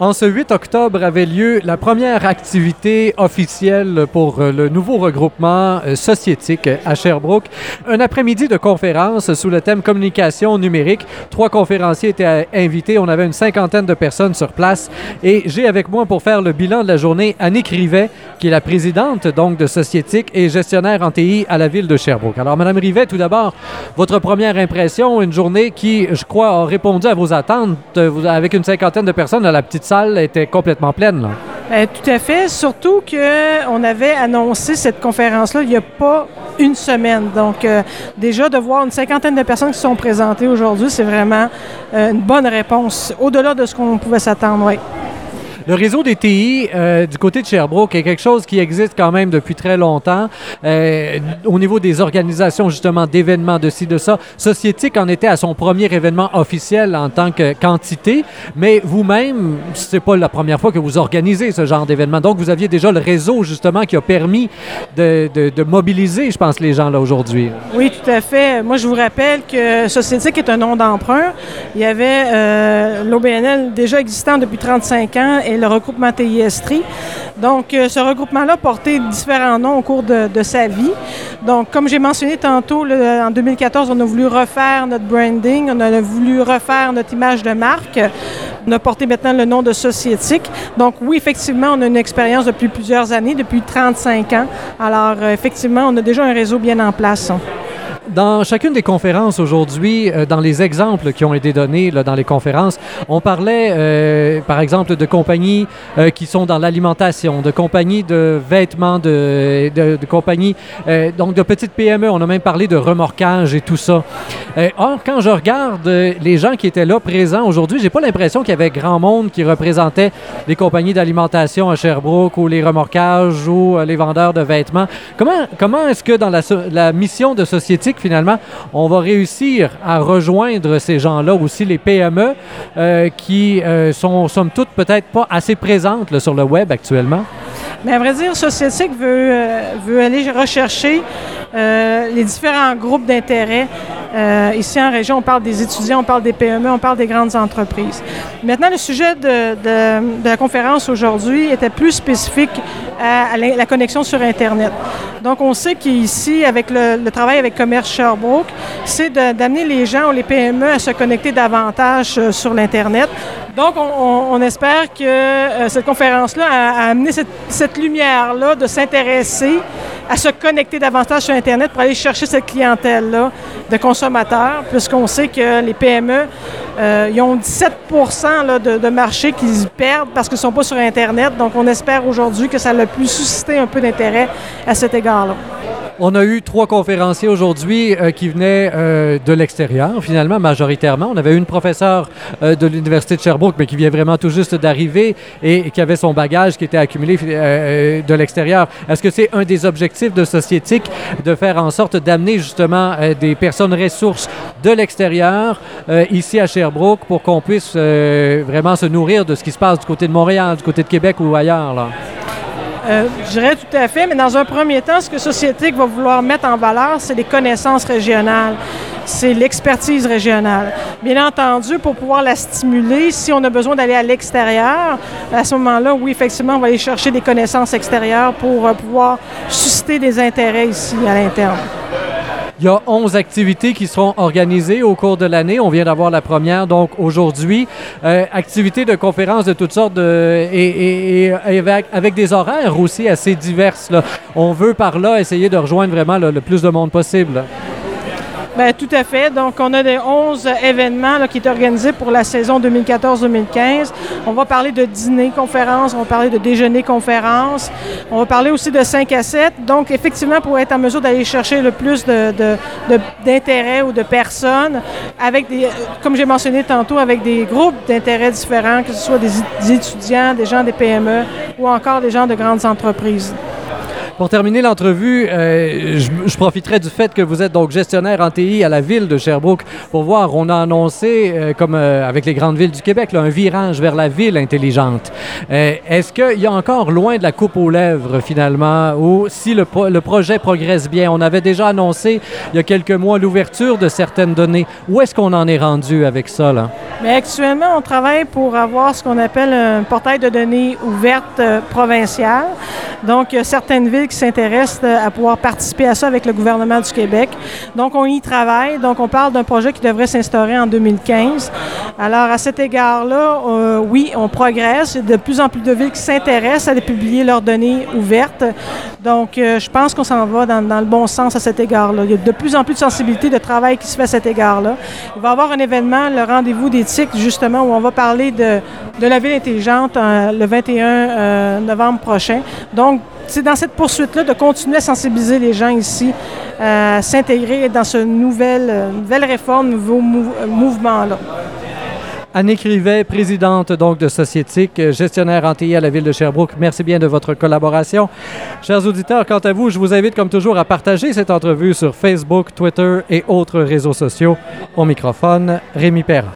En ce 8 octobre avait lieu la première activité officielle pour euh, le nouveau regroupement euh, sociétique à Sherbrooke. Un après-midi de conférence sous le thème communication numérique. Trois conférenciers étaient euh, invités. On avait une cinquantaine de personnes sur place. Et j'ai avec moi pour faire le bilan de la journée Annick Rivet, qui est la présidente donc de Sociétique et gestionnaire en TI à la ville de Sherbrooke. Alors, Madame Rivet, tout d'abord, votre première impression, une journée qui, je crois, a répondu à vos attentes avec une cinquantaine de personnes à la petite salle était complètement pleine. Ben, tout à fait. Surtout qu'on avait annoncé cette conférence-là il n'y a pas une semaine. Donc, euh, déjà, de voir une cinquantaine de personnes qui sont présentées aujourd'hui, c'est vraiment euh, une bonne réponse, au-delà de ce qu'on pouvait s'attendre. Oui. Le réseau des TI euh, du côté de Sherbrooke est quelque chose qui existe quand même depuis très longtemps. Euh, au niveau des organisations, justement, d'événements de ci, de ça, Sociétique en était à son premier événement officiel en tant que quantité, mais vous-même, c'est pas la première fois que vous organisez ce genre d'événement. Donc, vous aviez déjà le réseau, justement, qui a permis de, mobiliser, je pense, les gens là aujourd'hui. Oui, tout à fait. Moi, je vous rappelle que Sociétique est un nom d'emprunt. Il y avait euh, l'OBNL déjà existant depuis 35 ans le regroupement TISTRI. Donc, euh, ce regroupement-là portait différents noms au cours de, sa vie. Donc, comme j'ai mentionné tantôt, en 2014, on a voulu refaire notre branding, on a voulu refaire notre image de marque. On a porté maintenant le nom de Sociétique. Donc, oui, effectivement, on a une expérience depuis plusieurs années, depuis 35 ans. Alors, euh, effectivement, on a déjà un réseau bien en place. Dans chacune des conférences aujourd'hui, euh, dans les exemples qui ont été donnés dans les conférences, on parlait, euh, par exemple, de compagnies euh, qui sont dans l'alimentation, de compagnies de vêtements, de, compagnies, donc de petites PME. On a même parlé de remorquage et tout ça. or, quand je regarde les gens qui étaient là présents aujourd'hui, j'ai pas l'impression qu'il y avait grand monde qui représentait les compagnies d'alimentation à Sherbrooke ou les remorquages ou les vendeurs de vêtements. Comment, comment est-ce que dans la mission de société finalement, on va réussir à rejoindre ces gens-là, aussi les PME, euh, qui euh, sont, somme toute, peut-être pas assez présentes sur le web actuellement? Mais à vrai dire, Sociétique veut, euh, veut aller rechercher les différents groupes d'intérêt. Ici en région, on parle des étudiants, on parle des PME, on parle des grandes entreprises. Maintenant, le sujet de la conférence aujourd'hui était plus spécifique à, la connexion sur Internet. Donc, on sait qu'ici, avec le, travail avec Commerce Sherbrooke, c'est d'amener les gens ou les PME à se connecter davantage euh, sur l'Internet. Donc, on, espère que euh, cette conférence-là a, amené cette, cette lumière-là de s'intéresser à se connecter davantage sur Internet pour aller chercher cette clientèle-là de consommateurs, puisqu'on sait que les PME, euh, ils ont 17 de, de marché qu'ils perdent parce qu'ils ne sont pas sur Internet. Donc, on espère aujourd'hui que ça a pu susciter un peu d'intérêt à cet égard-là. On a eu trois conférenciers aujourd'hui euh, qui venaient euh, de l'extérieur, finalement, majoritairement. On avait une professeure euh, de l'Université de Sherbrooke, mais qui vient vraiment tout juste d'arriver et, qui avait son bagage qui était accumulé de l'extérieur. Est-ce que c'est un des objectifs de Sociétique de faire en sorte d'amener justement des personnes ressources de l'extérieur ici à Sherbrooke pour qu'on puisse vraiment se nourrir de ce qui se passe du côté de Montréal, du côté de Québec ou ailleurs? Euh, je dirais tout à fait, mais dans un premier temps, ce que Sociétique va vouloir mettre en valeur, c'est les connaissances régionales, c'est l'expertise régionale. Bien entendu, pour pouvoir la stimuler, si on a besoin d'aller à l'extérieur, à ce moment-là, oui, effectivement, on va aller chercher des connaissances extérieures pour euh, pouvoir susciter des intérêts ici à l'interne. Il y a 11 activités qui seront organisées au cours de l'année. On vient d'avoir la première, donc aujourd'hui. Euh, activités de conférences de toutes sortes et, avec, des horaires aussi assez diverses. On veut par là essayer de rejoindre vraiment le plus de monde possible. Bien, tout à fait. Donc, on a des 11 événements qui sont organisés pour la saison 2014-2015. On va parler de dîner-conférences, on va parler de déjeuner-conférences, on va parler aussi de 5 à 7. Donc, effectivement, pour être en mesure d'aller chercher le plus d'intérêt ou de personnes, avec des, comme j'ai mentionné tantôt, avec des groupes d'intérêts différents, que ce soit des étudiants, des gens des PME ou encore des gens de grandes entreprises. Pour terminer l'entrevue, euh, je, profiterai du fait que vous êtes donc gestionnaire en TI à la ville de Sherbrooke pour voir, on a annoncé, euh, comme euh, avec les grandes villes du Québec, un virage vers la ville intelligente. Est-ce qu'il y a encore loin de la coupe aux lèvres finalement, ou si le, le projet progresse bien? On avait déjà annoncé il y a quelques mois l'ouverture de certaines données. Où est-ce qu'on en est rendu avec ça? Là? Mais actuellement, on travaille pour avoir ce qu'on appelle un portail de données ouverte provincial. Donc, il y a certaines villes qui s'intéressent à pouvoir participer à ça avec le gouvernement du Québec. Donc, on y travaille. Donc, on parle d'un projet qui devrait s'instaurer en 2015. Alors, à cet égard-là, euh, oui, on progresse. Il y a de plus en plus de villes qui s'intéressent à publier leurs données ouvertes. Donc, euh, je pense qu'on s'en va dans, dans, le bon sens à cet égard-là. Il y a de plus en plus de sensibilité de travail qui se fait à cet égard-là. Il va y avoir un événement, le rendez-vous justement, où on va parler de, la ville intelligente euh, le 21 euh, novembre prochain. Donc, c'est dans cette poursuite-là de continuer à sensibiliser les gens ici, à s'intégrer dans ce nouvelle, nouvelle réforme, nouveau mou mouvement-là. Anne Crivet, présidente donc de Sociétique, gestionnaire anti à la ville de Sherbrooke. Merci bien de votre collaboration. Chers auditeurs, quant à vous, je vous invite comme toujours à partager cette entrevue sur Facebook, Twitter et autres réseaux sociaux. Au microphone, Rémi Perra.